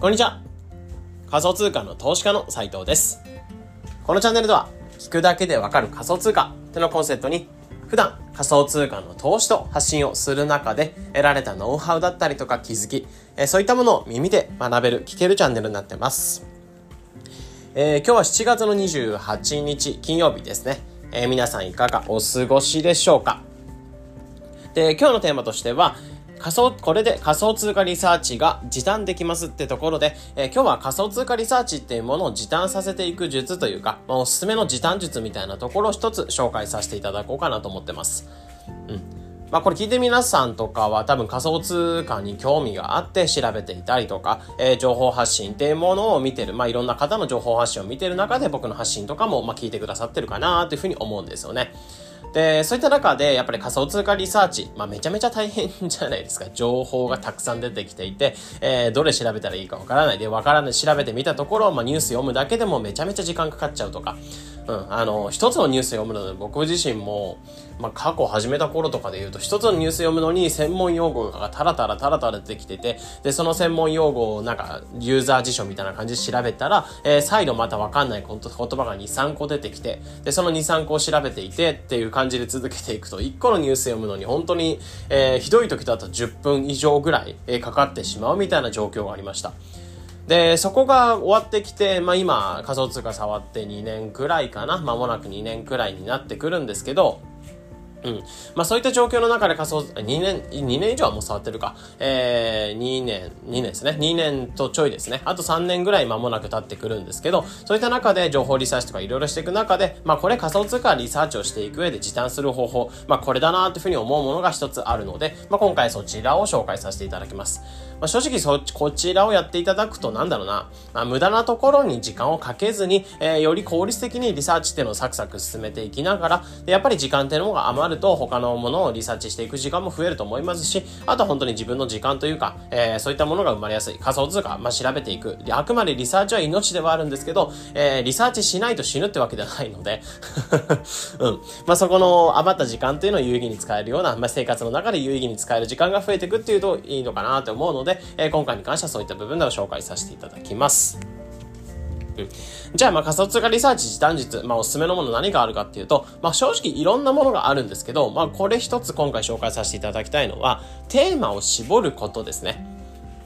こんにちは。仮想通貨の投資家の斉藤です。このチャンネルでは、聞くだけでわかる仮想通貨ってのコンセプトに、普段仮想通貨の投資と発信をする中で得られたノウハウだったりとか気づき、えそういったものを耳で学べる、聞けるチャンネルになってます。えー、今日は7月の28日金曜日ですね。えー、皆さんいかがお過ごしでしょうか？で、今日のテーマとしては、仮想、これで仮想通貨リサーチが時短できますってところで、えー、今日は仮想通貨リサーチっていうものを時短させていく術というか、まあ、おすすめの時短術みたいなところを一つ紹介させていただこうかなと思ってます。うん。まあこれ聞いて皆さんとかは多分仮想通貨に興味があって調べていたりとか、えー、情報発信っていうものを見てる、まあいろんな方の情報発信を見てる中で僕の発信とかもまあ聞いてくださってるかなというふうに思うんですよね。で、そういった中で、やっぱり仮想通貨リサーチ、まあ、めちゃめちゃ大変じゃないですか。情報がたくさん出てきていて、えー、どれ調べたらいいかわからないで、わからない、調べてみたところ、まあ、ニュース読むだけでもめちゃめちゃ時間かかっちゃうとか、うん、あの、一つのニュース読むので僕自身も、まあ、過去始めた頃とかで言うと、一つのニュース読むのに専門用語がタラタラタラタラ出てきてて、で、その専門用語をなんか、ユーザー辞書みたいな感じで調べたら、えー、再度またわかんない言葉が2、3個出てきて、で、その2、3個を調べていてっていう感じで続けていくと、1個のニュース読むのに本当に、えー、ひどい時だと10分以上ぐらい、えー、かかってしまうみたいな状況がありました。で、そこが終わってきて、まあ今、仮想通貨触って2年くらいかな。間もなく2年くらいになってくるんですけど、うん。まあそういった状況の中で仮想、2年、2年以上はもう触ってるか。えー、2年、2年ですね。2年とちょいですね。あと3年ぐらい間もなく経ってくるんですけど、そういった中で情報リサーチとかいろいろしていく中で、まあこれ仮想通貨リサーチをしていく上で時短する方法、まあこれだなっていうふうに思うものが一つあるので、まあ今回そちらを紹介させていただきます。まあ正直そ、こちらをやっていただくとなんだろうな、まあ無駄なところに時間をかけずに、えー、より効率的にリサーチっていうのをサクサク進めていきながら、でやっぱり時間っていうのが余ると他のものをリサーチしていく時間も増えると思いますし、あとは本当に自分の時間というか、えー、そういったものが生まれやすい。仮想通貨、まあ、調べていく。で、あくまでリサーチは命ではあるんですけど、えー、リサーチしないと死ぬってわけではないので うん。まあ、そこの余った時間っていうのを有意義に使えるような、まあ、生活の中で有意義に使える時間が増えていくっていうといいのかなと思うので、でえー、今回に関してはそういった部分では紹介させていただきます。じゃあ、まあ仮想通貨リサーチ時短術、まあおすすめのもの何があるかっていうと、まあ正直いろんなものがあるんですけど、まあこれ一つ今回紹介させていただきたいのは、テーマを絞ることですね。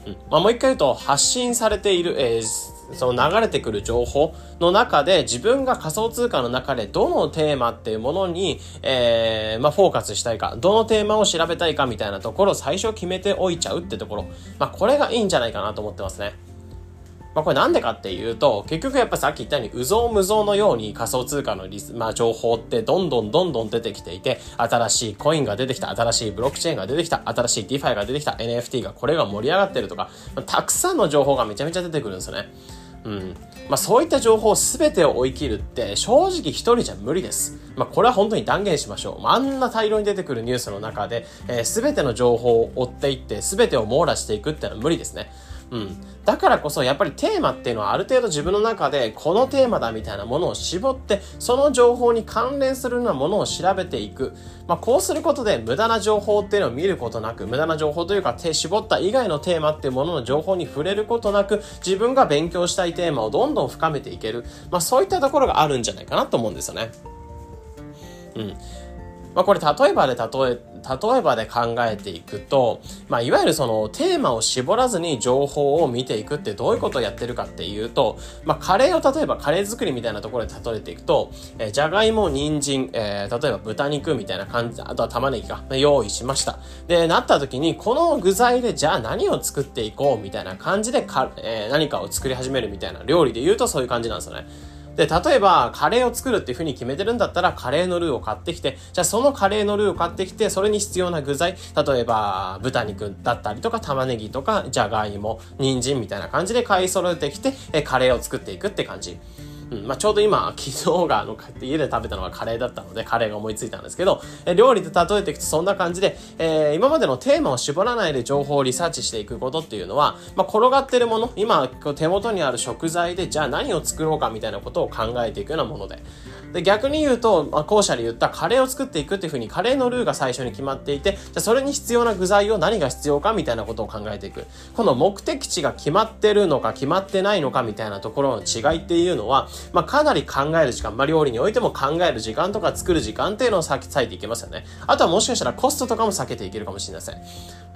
うん。まあもう一回言うと、発信されている、えーその流れてくる情報の中で自分が仮想通貨の中でどのテーマっていうものに、えー、まあ、フォーカスしたいか、どのテーマを調べたいかみたいなところを最初決めておいちゃうってところ。まあ、これがいいんじゃないかなと思ってますね。まあ、これなんでかっていうと、結局やっぱさっき言ったように、うぞうむぞうのように仮想通貨のリス、まあ、情報ってどんどんどんどん出てきていて、新しいコインが出てきた、新しいブロックチェーンが出てきた、新しい DeFi が出てきた、NFT がこれが盛り上がってるとか、たくさんの情報がめちゃめちゃ出てくるんですよね。うん。まあそういった情報すべてを追い切るって正直一人じゃ無理です。まあこれは本当に断言しましょう。あ、あんな大量に出てくるニュースの中で、えー、全ての情報を追っていって全てを網羅していくってのは無理ですね。うん。だからこそやっぱりテーマっていうのはある程度自分の中でこのテーマだみたいなものを絞ってその情報に関連するようなものを調べていく。まあこうすることで無駄な情報っていうのを見ることなく無駄な情報というか手絞った以外のテーマっていうものの情報に触れることなく自分が勉強したいテーマをどんどん深めていける。まあそういったところがあるんじゃないかなと思うんですよね。うん。まあこれ例えばで例え、例えばで考えていくと、まあいわゆるそのテーマを絞らずに情報を見ていくってどういうことをやってるかっていうと、まあカレーを例えばカレー作りみたいなところで例えていくと、えー、じゃがいも、人参、えー、例えば豚肉みたいな感じ、あとは玉ねぎが用意しました。で、なった時にこの具材でじゃあ何を作っていこうみたいな感じでか、えー、何かを作り始めるみたいな料理で言うとそういう感じなんですよね。で、例えば、カレーを作るっていう風に決めてるんだったら、カレーのルーを買ってきて、じゃあそのカレーのルーを買ってきて、それに必要な具材、例えば、豚肉だったりとか、玉ねぎとか、じゃがいも、人参みたいな感じで買い揃えてきて、えカレーを作っていくって感じ。うん、まあ、ちょうど今、昨日が、あの、家で食べたのがカレーだったので、カレーが思いついたんですけど、え料理で例えていくとそんな感じで、えー、今までのテーマを絞らないで情報をリサーチしていくことっていうのは、まあ、転がってるもの、今、手元にある食材で、じゃあ何を作ろうかみたいなことを考えていくようなもので。で、逆に言うと、まあ、後者で言ったカレーを作っていくっていうふうに、カレーのルーが最初に決まっていて、じゃあそれに必要な具材を何が必要かみたいなことを考えていく。この目的地が決まってるのか決まってないのかみたいなところの違いっていうのは、まあ、かなり考える時間、まあ、料理においても考える時間とか作る時間っていうのを割いていけますよね。あとはもしかしたらコストとかも避けていけるかもしれません。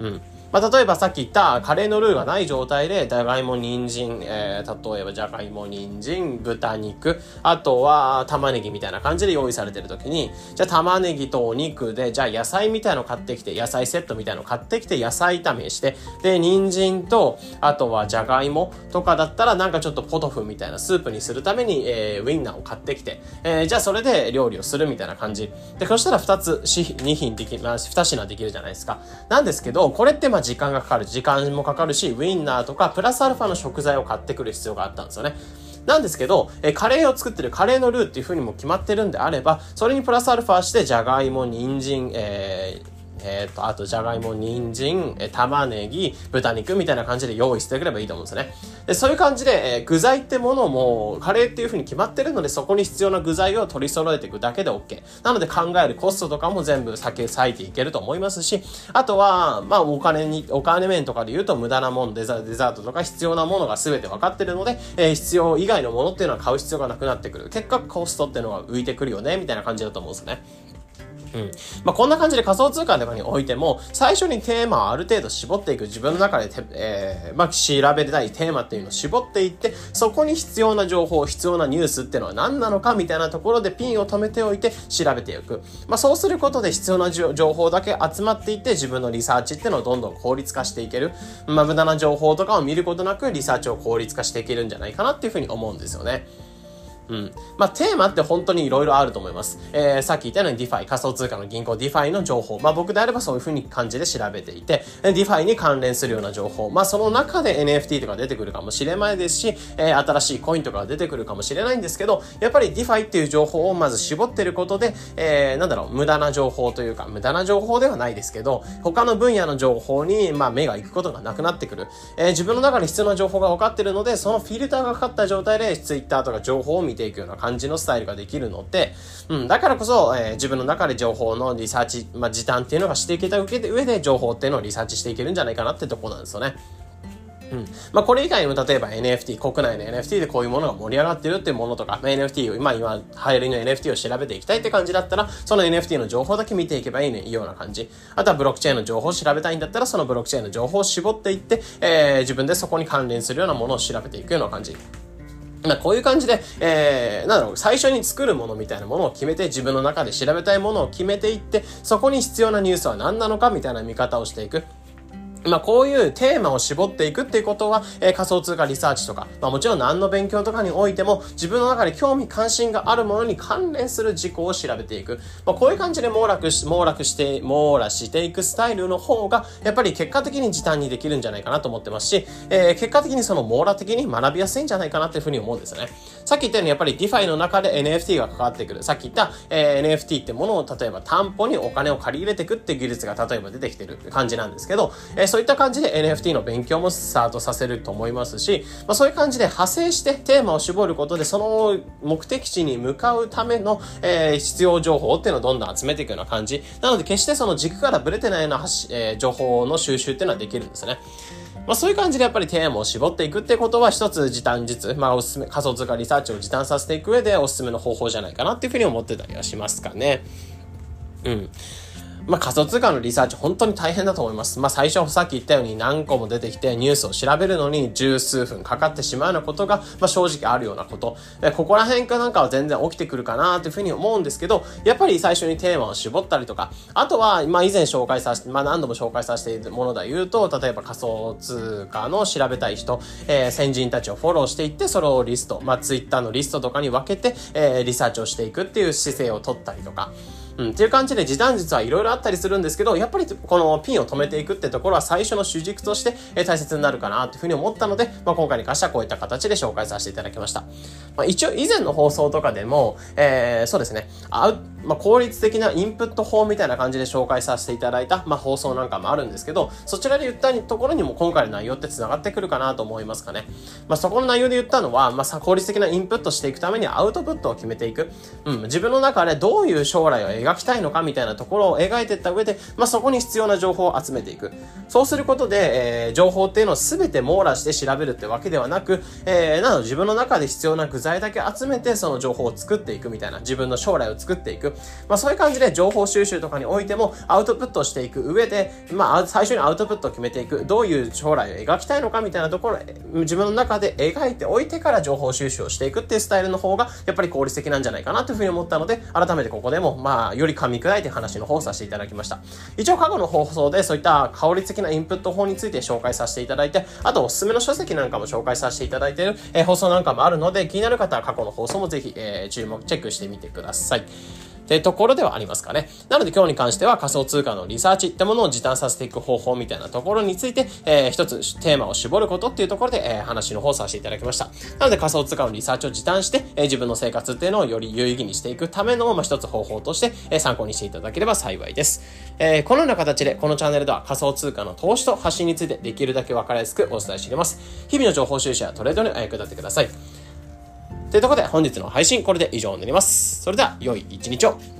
うん。まあ、例えばさっき言ったカレーのルーがない状態で、じゃがいも、人参、えー、例えばじゃがいも、人参、豚肉、あとは玉ねぎみたいな感じで用意されてる時に、じゃあ玉ねぎとお肉で、じゃあ野菜みたいの買ってきて、野菜セットみたいの買ってきて、野菜炒めして、で、人参と、あとはじゃがいもとかだったら、なんかちょっとポトフみたいなスープにするために、にえー、ウインナーを買ってきて、えー、じゃあそれで料理をするみたいな感じ。で、そしたら2つ、2品でき、まあ、2品できるじゃないですか。なんですけど、これってまあ時間がかかる。時間もかかるし、ウインナーとか、プラスアルファの食材を買ってくる必要があったんですよね。なんですけど、えカレーを作ってるカレーのルーっていう風にも決まってるんであれば、それにプラスアルファして、じゃがいも、人参、えーえっ、ー、と、あと、じゃがいも、人参、え玉ねぎ、豚肉みたいな感じで用意してくればいいと思うんですよね。で、そういう感じで、えー、具材ってものも、カレーっていう風に決まってるので、そこに必要な具材を取り揃えていくだけで OK。なので考えるコストとかも全部避け、割いていけると思いますし、あとは、まあ、お金に、お金面とかで言うと無駄なもの、デザデザートとか必要なものが全て分かってるので、えー、必要以外のものっていうのは買う必要がなくなってくる。結果、コストっていうのが浮いてくるよね、みたいな感じだと思うんですよね。うん。まあ、こんな感じで仮想通貨とかにおいても、最初にテーマをある程度絞っていく自分の中でえー、まあ、調べたいテーマっていうのを絞っていって、そこに必要な情報、必要なニュースっていうのは何なのかみたいなところでピンを止めておいて調べていく。まあ、そうすることで必要な情報だけ集まっていって自分のリサーチっていうのをどんどん効率化していける。まあ、無駄な情報とかを見ることなくリサーチを効率化していけるんじゃないかなっていうふうに思うんですよね。うん。まあ、テーマって本当に色々あると思います。えー、さっき言ったように DeFi、仮想通貨の銀行 DeFi の情報。まあ、僕であればそういう風に感じで調べていて、DeFi に関連するような情報。まあ、その中で NFT とか出てくるかもしれないですし、えー、新しいコインとか出てくるかもしれないんですけど、やっぱり DeFi っていう情報をまず絞ってることで、えー、なんだろう、無駄な情報というか、無駄な情報ではないですけど、他の分野の情報に、まあ、目が行くことがなくなってくる。えー、自分の中に必要な情報が分かってるので、そのフィルターがかかった状態で Twitter とか情報を見てていくような感じのスタイルができるので、うん、だからこそ、えー、自分の中で情報のリサーチ、まあ、時短っていうのがしていけた上で、上で情報っていうのをリサーチしていけるんじゃないかなってとこなんですよね。うん。まあ、これ以外の例えば NFT、国内の NFT でこういうものが盛り上がってるっていうものとか、まあ、NFT を、今、今、流行りの NFT を調べていきたいって感じだったら、その NFT の情報だけ見ていけばいい、ね、ような感じ。あとはブロックチェーンの情報を調べたいんだったら、そのブロックチェーンの情報を絞っていって、えー、自分でそこに関連するようなものを調べていくような感じ。まあ、こういう感じで、えー、なんだろう、最初に作るものみたいなものを決めて、自分の中で調べたいものを決めていって、そこに必要なニュースは何なのかみたいな見方をしていく。まあ、こういうテーマを絞っていくっていうことは、えー、仮想通貨リサーチとか、まあ、もちろん何の勉強とかにおいても、自分の中で興味関心があるものに関連する事項を調べていく。まあ、こういう感じで網羅し、網羅して、網羅していくスタイルの方が、やっぱり結果的に時短にできるんじゃないかなと思ってますし、えー、結果的にその網羅的に学びやすいんじゃないかなっていうふうに思うんですよね。さっき言ったように、やっぱり DeFi の中で NFT が関わってくる。さっき言った、えー、NFT ってものを例えば担保にお金を借り入れていくって技術が例えば出てきてる感じなんですけど、えー、そういった感じで NFT の勉強もスタートさせると思いますし、まあ、そういう感じで派生してテーマを絞ることで、その目的地に向かうための、えー、必要情報っていうのをどんどん集めていくような感じ。なので決してその軸からブレてないような、えー、情報の収集っていうのはできるんですね。まあそういう感じでやっぱりテーマを絞っていくってことは一つ時短術、まあおすすめ、仮想通貨リサーチを時短させていく上でおすすめの方法じゃないかなっていうふうに思ってたりはしますかね。うん。まあ、仮想通貨のリサーチ本当に大変だと思います。まあ、最初さっき言ったように何個も出てきてニュースを調べるのに十数分かかってしまうようなことが、まあ、正直あるようなこと。でここら辺かなんかは全然起きてくるかなというふうに思うんですけど、やっぱり最初にテーマを絞ったりとか、あとは、まあ、以前紹介させて、まあ、何度も紹介させているもので言うと、例えば仮想通貨の調べたい人、えー、先人たちをフォローしていって、それをリスト、まあ、ツイッターのリストとかに分けて、えー、リサーチをしていくっていう姿勢を取ったりとか、うん、っていう感じで時短術はいろいろあったりするんですけど、やっぱりこのピンを止めていくってところは最初の主軸として、え大切になるかなというふうに思ったので、まあ、今回に関してはこういった形で紹介させていただきました。まあ、一応以前の放送とかでも、えー、そうですね、あまあ、効率的なインプット法みたいな感じで紹介させていただいた、まあ、放送なんかもあるんですけど、そちらで言ったところにも今回の内容って繋がってくるかなと思いますかね。まあ、そこの内容で言ったのは、まあ、効率的なインプットしていくためにアウトプットを決めていく。うん、自分の中でどういう将来を描きたいのかみたいなところを描いていった上で、まあ、そこに必要な情報を集めていく。そうすることで、えー、情報っていうのを全て網羅して調べるってわけではなく、えー、なの自分の中で必要な具材だけ集めてその情報を作っていくみたいな、自分の将来を作っていく。まあ、そういう感じで情報収集とかにおいてもアウトプットしていく上で、まあ、最初にアウトプットを決めていく。どういう将来を描きたいのかみたいなところ、自分の中で描いておいてから情報収集をしていくっていうスタイルの方が、やっぱり効率的なんじゃないかなというふうに思ったので、改めてここでも、まあ、より噛み砕いて話の方をさせていただきました。一応過去の放送でそういった香り的なインプット法について紹介させていただいて、あとおすすめの書籍なんかも紹介させていただいている、えー、放送なんかもあるので、気になる方は過去の放送もぜひ、えー、注目、チェックしてみてください。ってところではありますかね。なので今日に関しては仮想通貨のリサーチってものを時短させていく方法みたいなところについて、えー、一つテーマを絞ることっていうところで、えー、話の方させていただきました。なので仮想通貨のリサーチを時短して、えー、自分の生活っていうのをより有意義にしていくための、まあ、一つ方法として、えー、参考にしていただければ幸いです。えー、このような形でこのチャンネルでは仮想通貨の投資と発信についてできるだけ分かりやすくお伝えしています。日々の情報収集やトレードにお役立てください。ということで本日の配信これで以上になります。それでは良い一日を。